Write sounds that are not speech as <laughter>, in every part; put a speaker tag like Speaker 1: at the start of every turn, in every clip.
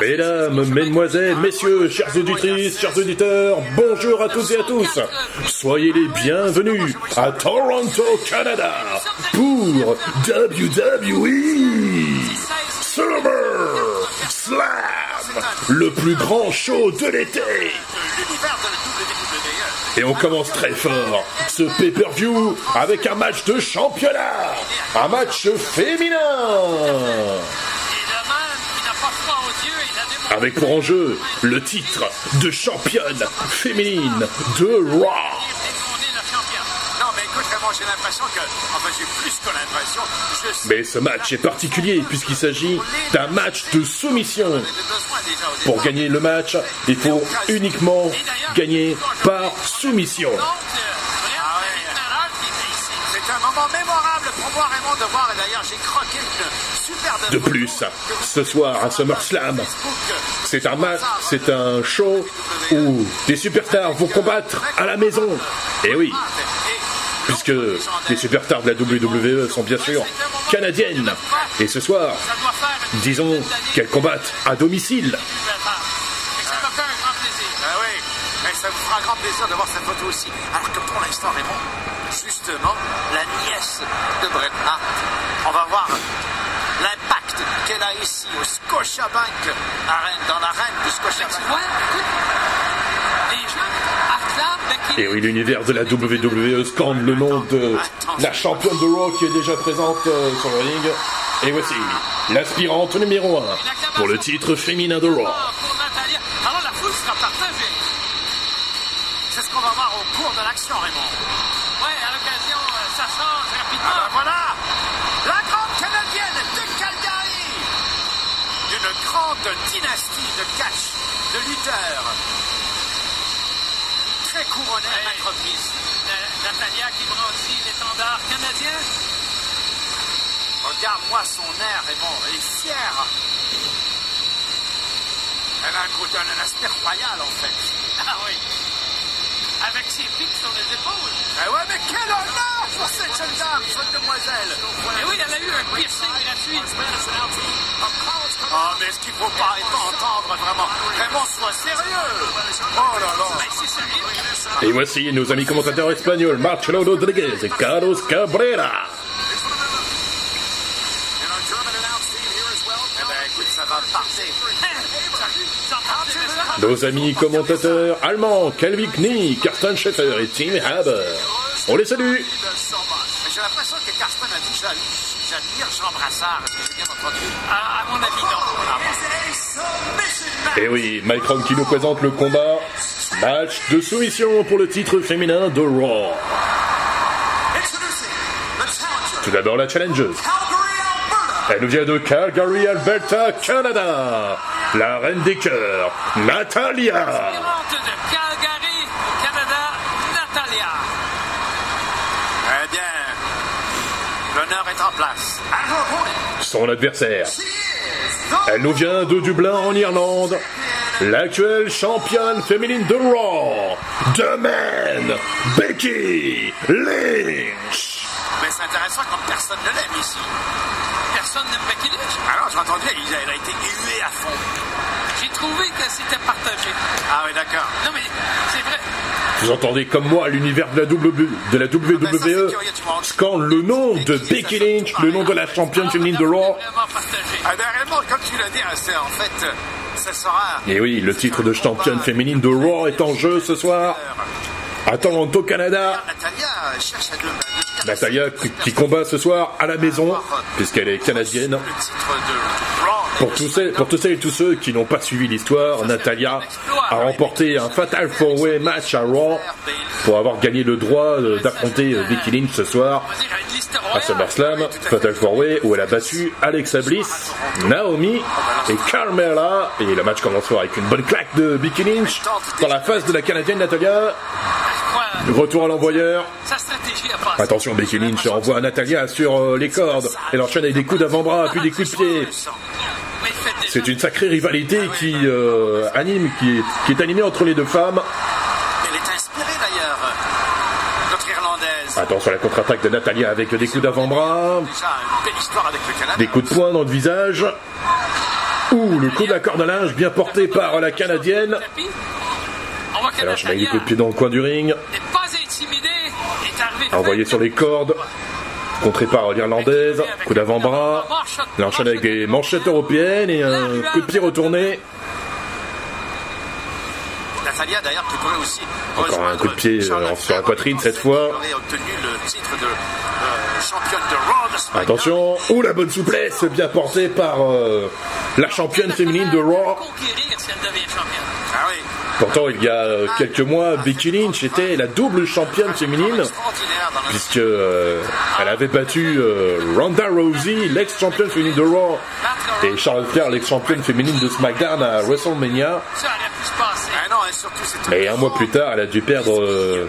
Speaker 1: Mesdames, mesdemoiselles, messieurs, chers auditrices, chers auditeurs, bonjour à toutes et à tous. Soyez les bienvenus à Toronto, Canada, pour WWE Summer Slam, le plus grand show de l'été.
Speaker 2: WWE.
Speaker 1: Et on commence très fort ce pay-per-view avec un match de championnat, un match féminin. Avec pour enjeu le titre de championne féminine de Raw.
Speaker 3: mais
Speaker 1: ce match est particulier puisqu'il s'agit d'un match de soumission. Pour gagner le match, il faut uniquement gagner par soumission.
Speaker 3: C'est un moment mémorable pour moi, Raymond, de voir. Et d'ailleurs, j'ai croqué
Speaker 1: De plus, ce soir à SummerSlam, c'est un match, c'est un show où des superstars vont combattre à la maison. Et oui, puisque les superstars de la WWE sont bien sûr canadiennes. Et ce soir, disons qu'elles combattent à domicile.
Speaker 2: Et ça
Speaker 3: vous fera grand plaisir de voir cette photo aussi. Alors que pour l'instant, Raymond, justement, la nièce de Bret Hart, on va voir ici au Scotiabank Arena, dans l'arène du Scotiabank.
Speaker 1: Et oui, l'univers de la WWE scande le nom de la championne de Raw qui est déjà présente euh, sur le ring. Et voici l'aspirante numéro 1 pour le titre féminin de Raw.
Speaker 2: Alors la foule sera partagée.
Speaker 3: C'est ce qu'on va voir au cours de l'action, Raymond. Grande dynastie de catch, de lutteurs. Très couronnée à
Speaker 2: Natalia qui brandit l'étendard canadien.
Speaker 3: Regarde-moi son air, Raymond. Elle est fière. Elle a un côté, un aspect royal, en fait. <laughs>
Speaker 2: Ah oui. Avec ses pics sur les épaules.
Speaker 3: Eh ouais, mais quel honneur pour cette jeune dame, cette demoiselle
Speaker 2: Et oui, elle a eu un piercing gratuit.
Speaker 3: Oh, mais est-ce qu'il faut pas entendre vraiment Raymond, sois sérieux? Oh là là.
Speaker 1: Et voici nos amis commentateurs espagnols Marcelo Rodriguez et Carlos Cabrera.
Speaker 3: Eh ben. <laughs>
Speaker 1: Nos amis commentateurs allemands Calvin Knie, Carsten Schaeffer et Tim Haber. On les salue.
Speaker 3: J'ai l'impression que Carsten a dit J'ad- J'admire Jean Brassard. Est-ce que j'ai bien entendu
Speaker 2: Ah, à mon avis, non.
Speaker 1: Et oui, Mike Rock qui nous présente le combat. Match de soumission pour le titre féminin de Raw. Tout d'abord la challengeuse. Elle nous vient de Calgary, Alberta, Canada. La reine des cœurs, Natalia.
Speaker 2: Aspirante de Calgary, au Canada, Natalia.
Speaker 3: Eh bien, l'honneur est en place.
Speaker 1: Son adversaire. Elle nous vient de Dublin en Irlande. L'actuelle championne féminine de Raw. The Man, Becky Lynch.
Speaker 3: Mais c'est intéressant comme personne ne l'aime ici.
Speaker 2: Personne n'aime Becky Lynch.
Speaker 3: Alors, j'ai entendu, elle elle a été huée à fond.
Speaker 2: J'ai trouvé que c'était partagé.
Speaker 3: Ah oui, d'accord.
Speaker 2: Non, mais c'est vrai.
Speaker 1: Vous entendez comme moi l'univers de la, w, de la WWE scande le nom de Becky Lynch, le nom de la championne féminine de Raw.
Speaker 3: Ah ben, réellement, comme tu l'as dit, hein, c'est en fait, euh, ça sera...
Speaker 1: Et oui, le titre de championne féminine de Raw est en jeu ce soir à Toronto, Canada.
Speaker 3: Natalia euh, cherche à deux... à deux-
Speaker 1: Natalia qui- qui combat ce soir à la maison, puisqu'elle est canadienne. Pour tous, celles, pour tous celles et tous ceux qui n'ont pas suivi l'histoire, Natalia a remporté un Fatal 4-Way match à Raw pour avoir gagné le droit euh, d'affronter euh, Becky Lynch ce soir à. SummerSlam. Fatal 4-Way où elle a battu Alexa Bliss, Naomi et Carmella. Et le match commencera avec une bonne claque de Becky Lynch dans la face de la Canadienne Natalia. Retour à l'envoyeur. Attention, Becky Lynch envoie Natalia sur euh, les cordes. Elle enchaîne avec des coups d'avant-bras puis des coups de pied.
Speaker 2: Mais il fait déjà.
Speaker 1: C'est une sacrée rivalité qui euh, anime, qui est, qui est animée entre les deux femmes.
Speaker 3: Elle est inspirée d'ailleurs, notre Irlandaise.
Speaker 1: Attention à la contre-attaque de Natalia avec des coups d'avant-bras, des coups de poing dans le visage. Ouh, le coup de la corde à linge bien porté par la Canadienne. Elle enchaîne avec des coups de pied dans le coin du ring. Envoyé sur les cordes. Contré par l'Irlandaise. Coup d'avant-bras. Elle enchaîne avec des manchettes européennes et un coup de pied retourné. Encore un coup de pied, euh, sur la poitrine, cette fois. Attention, ouh la bonne souplesse bien portée par euh, la championne féminine de Raw.
Speaker 3: Ah
Speaker 1: Pourtant, il y a quelques mois, Becky Lynch était la double championne féminine puisque euh, elle avait battu euh, Ronda Rousey, l'ex-championne féminine de Raw, et Charlotte Flair, l'ex-championne féminine de SmackDown à WrestleMania.
Speaker 3: Et
Speaker 1: un mois plus tard, elle a dû perdre euh,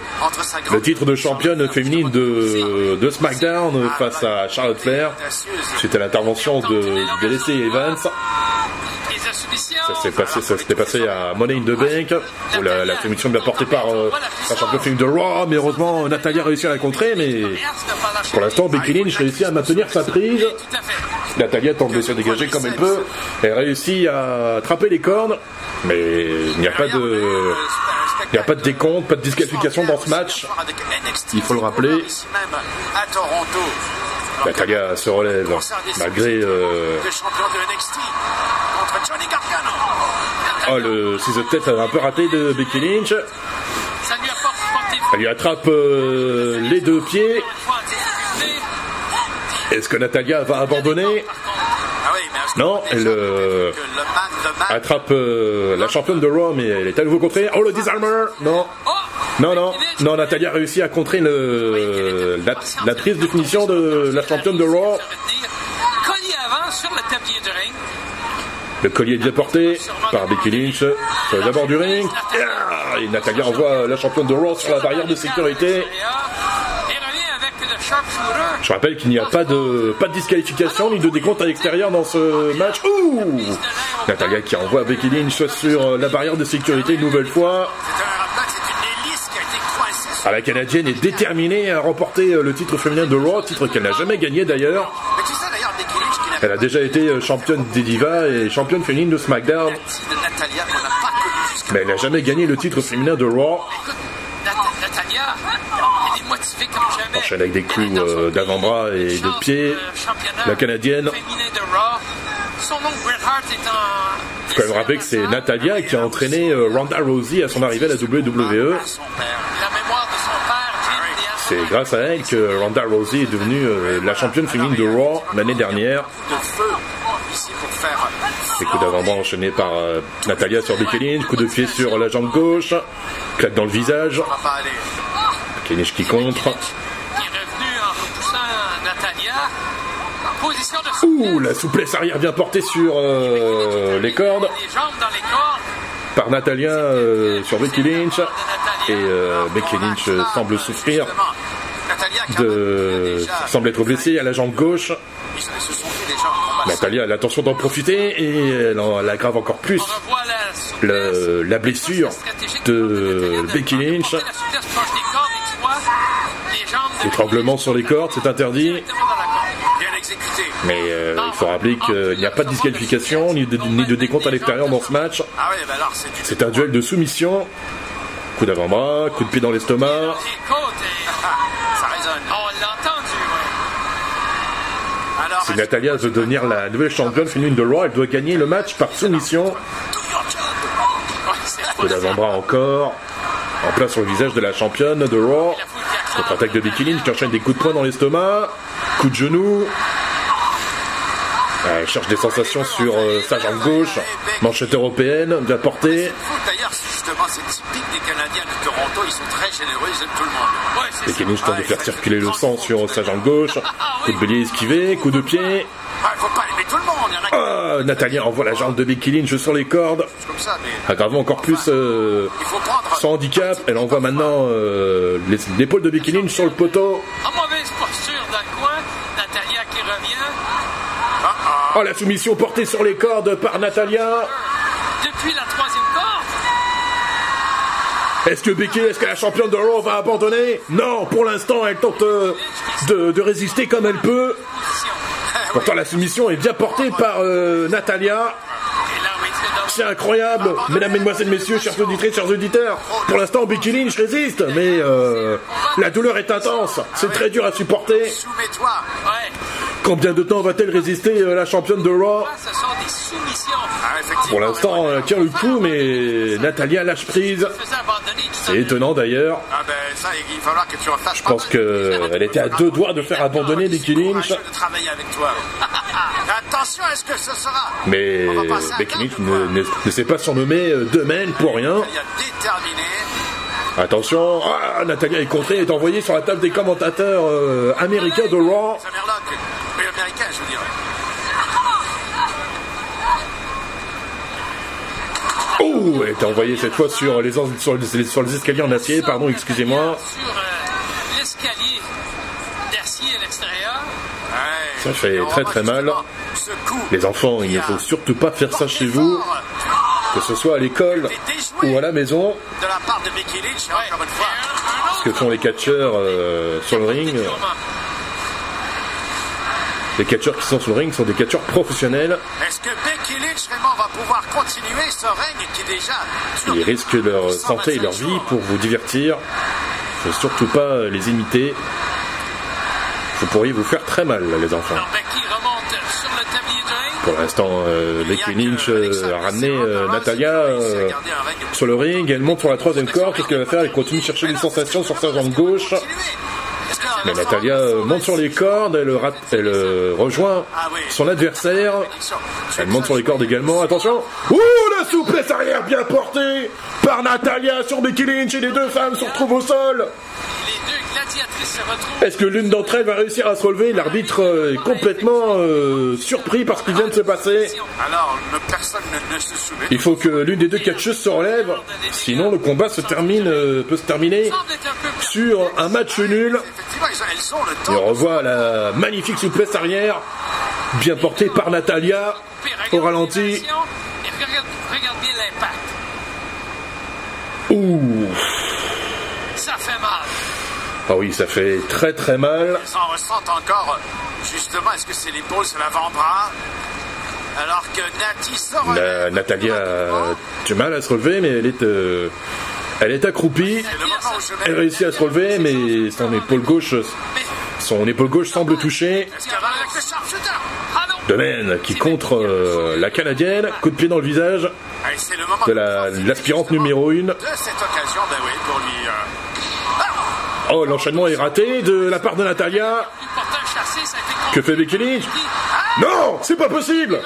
Speaker 1: le titre de championne féminine de, de SmackDown face à Charlotte Flair. Suite à l'intervention de, de Lacey Evans. Ça s'est passé, ça s'était passé à Money in the Bank, où la, la soumission bien portée par la championne féminine de Raw, mais heureusement Natalia a réussi à la contrer, mais pour l'instant Becky Lynch réussit à maintenir sa prise. Natalia tente de se dégager comme elle peut, elle réussit à attraper les cornes, mais il n'y a pas de, il n'y a pas de décompte, pas de disqualification dans ce match. Il faut le rappeler. Natalia se relève, malgré euh,
Speaker 3: Le champion de NXT contre Johnny Gargano.
Speaker 1: Oh, le ciseau de tête un peu raté de Becky Lynch. Elle lui attrape euh, les deux pieds. Est-ce que Natalia va abandonner?
Speaker 3: Ah
Speaker 1: Non, elle euh, attrape euh, la championne de Raw, mais elle est à nouveau contrée. Oh le disarmer Non,
Speaker 2: Oh!
Speaker 1: non, non, non, Natalia a réussi à contrer le, la, la prise de finition de la championne de Raw.
Speaker 2: Ça veut dire collier avant sur le
Speaker 1: collier est bien porté par Becky Lynch sur les abords du ring. Ah, Et Natalia envoie la championne de Raw sur la barrière de sécurité. Je rappelle qu'il n'y a pas de, pas de disqualification ni de décompte à l'extérieur dans ce match. Ouh Natalia qui envoie Becky Lynch sur la barrière de sécurité une nouvelle fois. Ah, la Canadienne est déterminée à remporter le titre féminin de Raw, titre qu'elle n'a jamais gagné d'ailleurs. Elle a déjà été euh, championne des divas et championne féminine de SmackDown, mais elle n'a jamais gagné le titre féminin de Raw. Enchaîne avec des coups, euh, d'avant-bras et de pied. La Canadienne.
Speaker 2: en.
Speaker 1: Faut quand même rappeler que c'est Natalia qui a entraîné euh, Ronda Rousey à son arrivée à la WWE.
Speaker 3: son père.
Speaker 2: La mémoire de son père, Jim Diaz.
Speaker 1: C'est grâce à elle que Ronda Rousey est devenue euh, la championne féminine de Raw l'année dernière. Des coups d'avant-bras enchaînés par euh, Natalia sur Becky Lynch, coup de pied sur la jambe gauche, claque dans le visage. Becky Lynch qui contre. Ouh, la souplesse arrière bien portée sur euh, les cordes par Natalia sur Becky Lynch. Et euh, Becky Lynch semble souffrir
Speaker 3: Justement, Natalia qui a
Speaker 1: de... semble être blessée à la jambe gauche. Natalia a l'intention d'en profiter et elle, en- aggrave encore plus
Speaker 2: la
Speaker 1: blessure de Becky Lynch.
Speaker 2: La souplesse proche des cordes et tu vois les jambes de
Speaker 1: Étranglement sur les cordes, c'est interdit. Mais euh, il faut rappeler qu'il n'y a pas de disqualification ni de, ni de décompte à l'extérieur dans ce match.
Speaker 3: C'est
Speaker 1: un duel de soumission. Coup d'avant-bras, coup de pied dans l'estomac.
Speaker 2: Les côtes et...
Speaker 3: Ça résonne.
Speaker 2: On l'a entendu, ouais.
Speaker 3: Alors,
Speaker 1: Si Natalia veut devenir la nouvelle championne féminine de Raw, elle doit gagner le match par soumission. Coup d'avant-bras encore. En place sur le visage de la championne de Raw. Contre-attaque de Becky Lynch qui enchaîne des coups de poing dans l'estomac. Coup de genou. Elle cherche des sensations sur euh, sa jambe gauche. Manchette européenne, portée.
Speaker 3: De.
Speaker 2: Ouais, c'est
Speaker 1: Becky Lynch tente de faire circuler le sang sur sa jambe gauche. Coup de bélier esquivé, coup de pied.
Speaker 3: Ouais, faut pas aimer tout le monde. Il y en a qui
Speaker 1: Ah, Natalia envoie la jambe de Becky Lynch sur les cordes. Aggravant encore plus euh,
Speaker 3: il faut prendre.
Speaker 1: son handicap. Elle envoie maintenant euh, les- l'épaule de Becky Lynch sur le poteau.
Speaker 2: En mauvaise posture dans le coin. Natalia qui revient.
Speaker 1: Oh, la soumission portée sur les cordes par Natalia.
Speaker 2: Depuis la troisième corde.
Speaker 1: Est-ce que Becky, est-ce que la championne de Raw va abandonner? Non, pour l'instant, elle tente euh, de, de résister comme elle peut. Pourtant, la soumission est bien portée par euh, Natalia. C'est incroyable, mesdames, mesdemoiselles, messieurs, chers auditrices, chers auditeurs. Pour l'instant, Becky Lynch résiste, mais euh, la douleur est intense. C'est très dur à supporter.
Speaker 3: Soumets-toi.
Speaker 2: Ouais.
Speaker 1: Combien de temps va-t-elle résister, euh, la championne de Raw
Speaker 2: Ah.
Speaker 3: Ah.
Speaker 1: Pour l'instant, elle tient le coup, mais Natalia lâche prise. C'est étonnant d'ailleurs.
Speaker 3: Ah ben ça, il va falloir que tu en fasses
Speaker 1: Je pense qu'elle était à deux doigts de faire abandonner Becky Lynch.
Speaker 3: de travailler avec toi. <laughs> Attention, est-ce que ce sera
Speaker 1: Mais Becky Lynch ne, ne- ne s'est pas surnommée euh, Demain pour rien. Attention, ah, Natalia est contrée, est envoyée sur la table des commentateurs euh, américains de Raw.
Speaker 3: Ça Merlock, mais américain, je veux dire.
Speaker 1: Est envoyée cette fois sur les, sur les, sur les escaliers en acier, pardon, excusez-moi.
Speaker 2: Sur euh, l'escalier d'acier à l'extérieur.
Speaker 3: Ouais.
Speaker 1: Ça fait très, très mal. Les enfants, il ne faut surtout pas faire ça chez vous, que ce soit à l'école ou à la maison.
Speaker 3: De la part de Becky Lynch, encore une fois.
Speaker 1: Ce que font les catcheurs euh, sur le ring. Les catcheurs qui sont sur le ring sont des catcheurs professionnels.
Speaker 3: Est-ce que Becky Lynch vraiment va pouvoir continuer ce règne qui déjà dure
Speaker 1: Ils risquent leur
Speaker 3: 125
Speaker 1: santé et leur vie pour vous divertir. Faut surtout pas les imiter. Vous pourriez vous faire très mal, les enfants.
Speaker 2: Alors Becky remonte sur le tablier de ring.
Speaker 1: Pour l'instant, euh, Becky Lynch euh, a ramené euh, Natalia sur le ring. Elle monte sur la troisième corde. Qu'est-ce qu'elle va faire? Elle continue de chercher des sensations sur sa jambe gauche. Mais Natalia euh, monte sur les cordes. Elle, euh, rejoint son adversaire. Elle monte sur les cordes également. Attention. Ouh, la souplesse arrière bien portée par Natalia sur Becky Lynch. Et les deux femmes se retrouvent au sol.
Speaker 2: Les deux gladiatrices se retrouvent.
Speaker 1: Est-ce que l'une d'entre elles va réussir à se relever? L'arbitre euh, est complètement euh, surpris par ce qui vient de se passer.
Speaker 3: Alors, ne- personne ne, ne se souvient.
Speaker 1: Il faut que l'une des deux catcheuses se relève, sinon le combat se termine, euh, peut se terminer sur un match nul. Et on revoit la magnifique souplesse arrière, bien portée par Natalia, au ralenti. Ouh,
Speaker 2: Ça fait mal.
Speaker 1: Ah oui, ça fait très très mal.
Speaker 3: Ils en ressentent encore. Justement, est-ce que c'est l'épaule, c'est l'avant-bras? Alors que Nati sort.
Speaker 1: La- Natalia a du mal à se relever, mais elle est, euh, elle est accroupie. Elle réussit à se relever, mais son épaule gauche, son épaule gauche semble touchée.
Speaker 3: Sharpshooter
Speaker 2: ah.
Speaker 1: Domaine qui contre euh, la canadienne, coup de pied dans le visage de la- l'aspirante numéro 1.
Speaker 3: De cette occasion, ben oui, pour lui. euh,
Speaker 1: Oh, l'enchaînement est raté de la part de Natalia. Que fait Becky Lynch Non, c'est pas possible.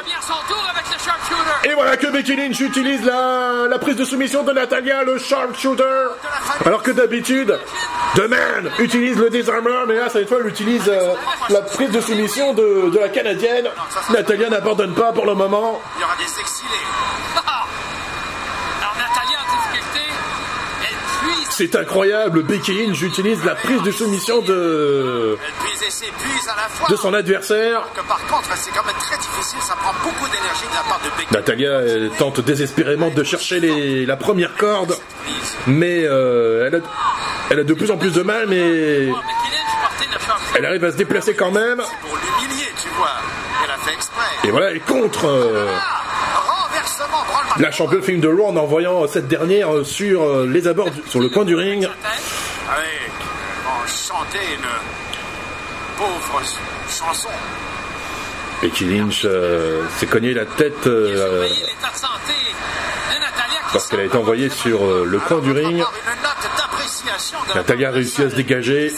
Speaker 1: Et voilà que Becky Lynch utilise la, prise de soumission de Natalia, le sharpshooter. Alors que d'habitude, The Man utilise le désarmeur, mais là, cette fois, elle utilise euh, la prise de soumission de, de la Canadienne. Natalia n'abandonne pas pour le moment.
Speaker 3: il y aura des exilés.
Speaker 2: Ah! Alors Natalia en difficulté, elle puise.
Speaker 1: C'est incroyable, Becky Lynch utilise la prise de soumission de, de son adversaire. Natalia tente désespérément de chercher les, la première corde, mais euh, elle, a, elle a de plus en plus de mal, mais elle arrive à se déplacer quand même. Et voilà, elle contre euh, la championne film de Raw en envoyant cette dernière euh, sur euh, les abords, du- sur le coin du ring.
Speaker 3: On chantait une pauvre ch- chanson.
Speaker 1: Becky Lynch euh, s'est cogné la tête euh,
Speaker 2: Surveiller l'état de santé de Natalia qui
Speaker 1: parce qu'elle a été envoyée sur euh, le coin du ring. Natalia a réussi à se dégager.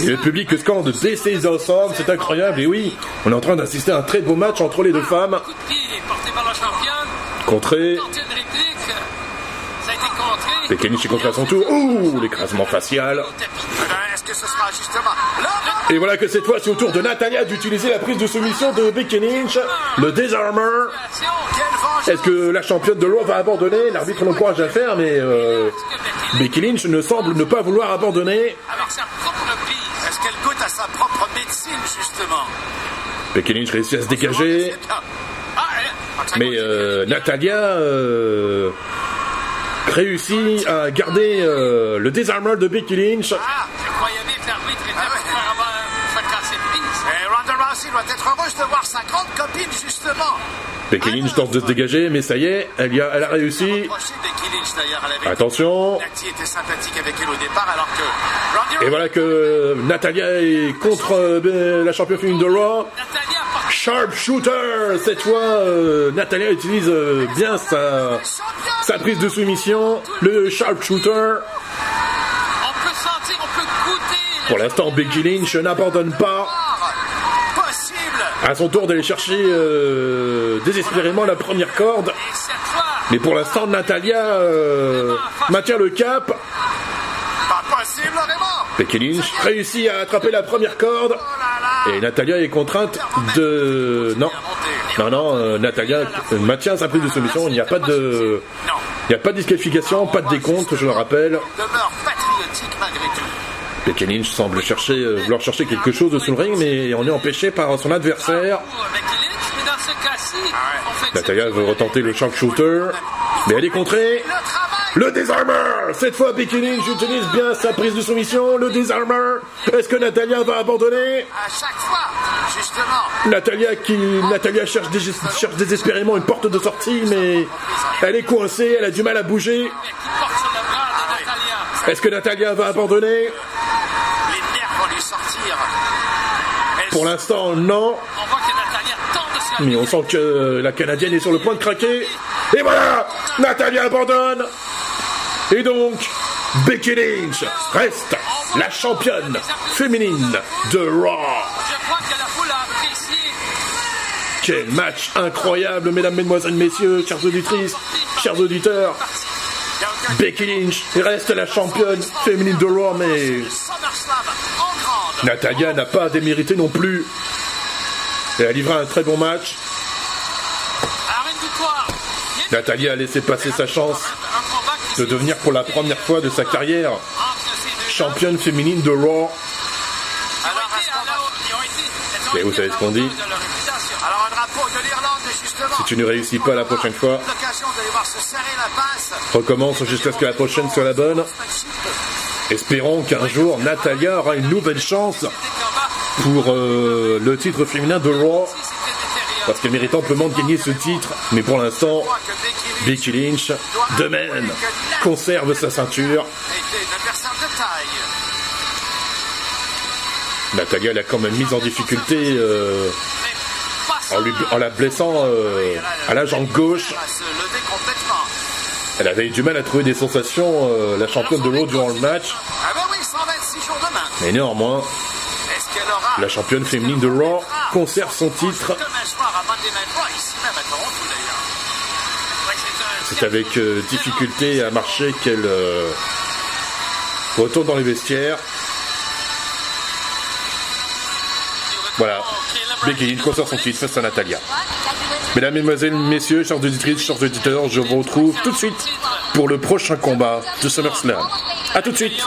Speaker 1: Et le public scande This is awesome, c'est incroyable. Et oui, on est en train d'assister à un très beau match entre les deux femmes.
Speaker 2: Coup de pied porté par la championne.
Speaker 1: Contré, Lynch est contré à son tour. Ouh, l'écrasement facial.
Speaker 2: Au tapis.
Speaker 3: Est-ce que ce sera justement là
Speaker 1: Et voilà que cette fois, c'est au tour de Natalia d'utiliser la prise de soumission de Becky Lynch, le
Speaker 3: vengeance
Speaker 1: Est-ce que la championne de Raw va abandonner? L'arbitre l'encourage à faire, mais euh,
Speaker 2: Becky Lynch,
Speaker 1: ne semble ne pas vouloir abandonner.
Speaker 2: avec sa propre prise,
Speaker 3: Est-ce qu'elle goûte à sa propre médecine, justement?
Speaker 1: Becky Lynch réussit à se dégager,
Speaker 3: C'est bien.
Speaker 2: ah, elle-
Speaker 1: mais euh, Natalia euh, réussit à garder euh, le désarmer de Becky Lynch.
Speaker 2: ah, je croyais bien que l'arbitre était
Speaker 3: Ah ouais.
Speaker 2: faire casser.
Speaker 3: Et Ronda Rousey doit être heureuse de voir sa grande copine, justement.
Speaker 1: Becky Lynch tente de se dégager, mais ça y est, elle, y a, elle a réussi. Attention. Et voilà que Natalia est contre euh, la championne féminine de Raw. Sharpshooter Cette fois, euh, Natalia utilise euh, bien sa, sa prise de soumission. Le sharpshooter. Pour l'instant, Becky Lynch n'abandonne pas.
Speaker 3: possible.
Speaker 1: À son tour d'aller chercher euh, désespérément la première corde. Mais pour l'instant, Natalia maintient le cap.
Speaker 3: Pas possible, Raymond.
Speaker 1: Becky Lynch réussit à attraper la première corde. Et Natalia est contrainte de... Non. Non, non, euh, Natalia euh, maintient sa prise de soumission. Il n'y a pas de... Il n'y a pas de disqualification, pas de décompte, je le rappelle. Becky Lynch semble chercher, euh, vouloir chercher quelque chose sous le ring, mais on est empêché par son adversaire. Natalia veut retenter le sharpshooter, mais elle est contrée.
Speaker 3: Le
Speaker 1: désarmeur Cette fois, Becky Lynch utilise bien sa prise de soumission. Le désarmeur Est-ce que Natalia va abandonner?
Speaker 3: À chaque fois, justement.
Speaker 1: Natalia qui Natalia cherche, dés- cherche désespérément une porte de sortie, mais elle est coincée, elle a du mal à bouger. Est-ce que Natalia va abandonner?
Speaker 3: Les nerfs vont lui sortir. Elle
Speaker 1: Pour l'instant, non. Mais on sent que la Canadienne est sur le point de craquer. Et voilà Natalia abandonne Et donc, Becky Lynch reste la championne féminine de Raw.
Speaker 2: A.
Speaker 1: Quel match incroyable, mesdames, mesdemoiselles, messieurs, chers auditrices, chers auditeurs. Becky Lynch reste la championne féminine de Raw, mais. Natalia n'a pas démérité non plus. Elle livra un très bon match.
Speaker 2: A
Speaker 1: Natalia a laissé passer sa chance de devenir pour la première fois de sa carrière championne féminine de Raw. Et vous savez ce qu'on dit. Si tu ne réussis pas la prochaine fois, recommence jusqu'à ce que la prochaine soit la bonne. Espérons qu'un jour Natalia aura une nouvelle chance pour euh, le titre féminin de Raw. Parce qu'elle mérite amplement de gagner ce titre. Mais pour l'instant,
Speaker 3: Becky Lynch
Speaker 1: de même, conserve sa ceinture. Natalia l'a quand même mise en difficulté euh, en, la blessant euh, à la jambe gauche.
Speaker 3: Elle
Speaker 1: avait eu du mal à trouver des sensations, euh, la championne de Raw durant le match.
Speaker 3: Oui, 126 jours demain.
Speaker 1: Mais néanmoins, la championne féminine de Raw conserve son titre.
Speaker 3: demain soir à Monday Night Raw, ici même à Toronto d'ailleurs
Speaker 2: Ouais,
Speaker 1: avec euh, difficulté à marcher qu'elle euh, retourne dans les vestiaires. Voilà. Becky conserve son titre face à Natalia. Mesdames, Mesdemoiselles, Messieurs, chers auditrices, chers auditeurs, je vous retrouve tout de suite pour le prochain combat de SummerSlam. A tout de suite.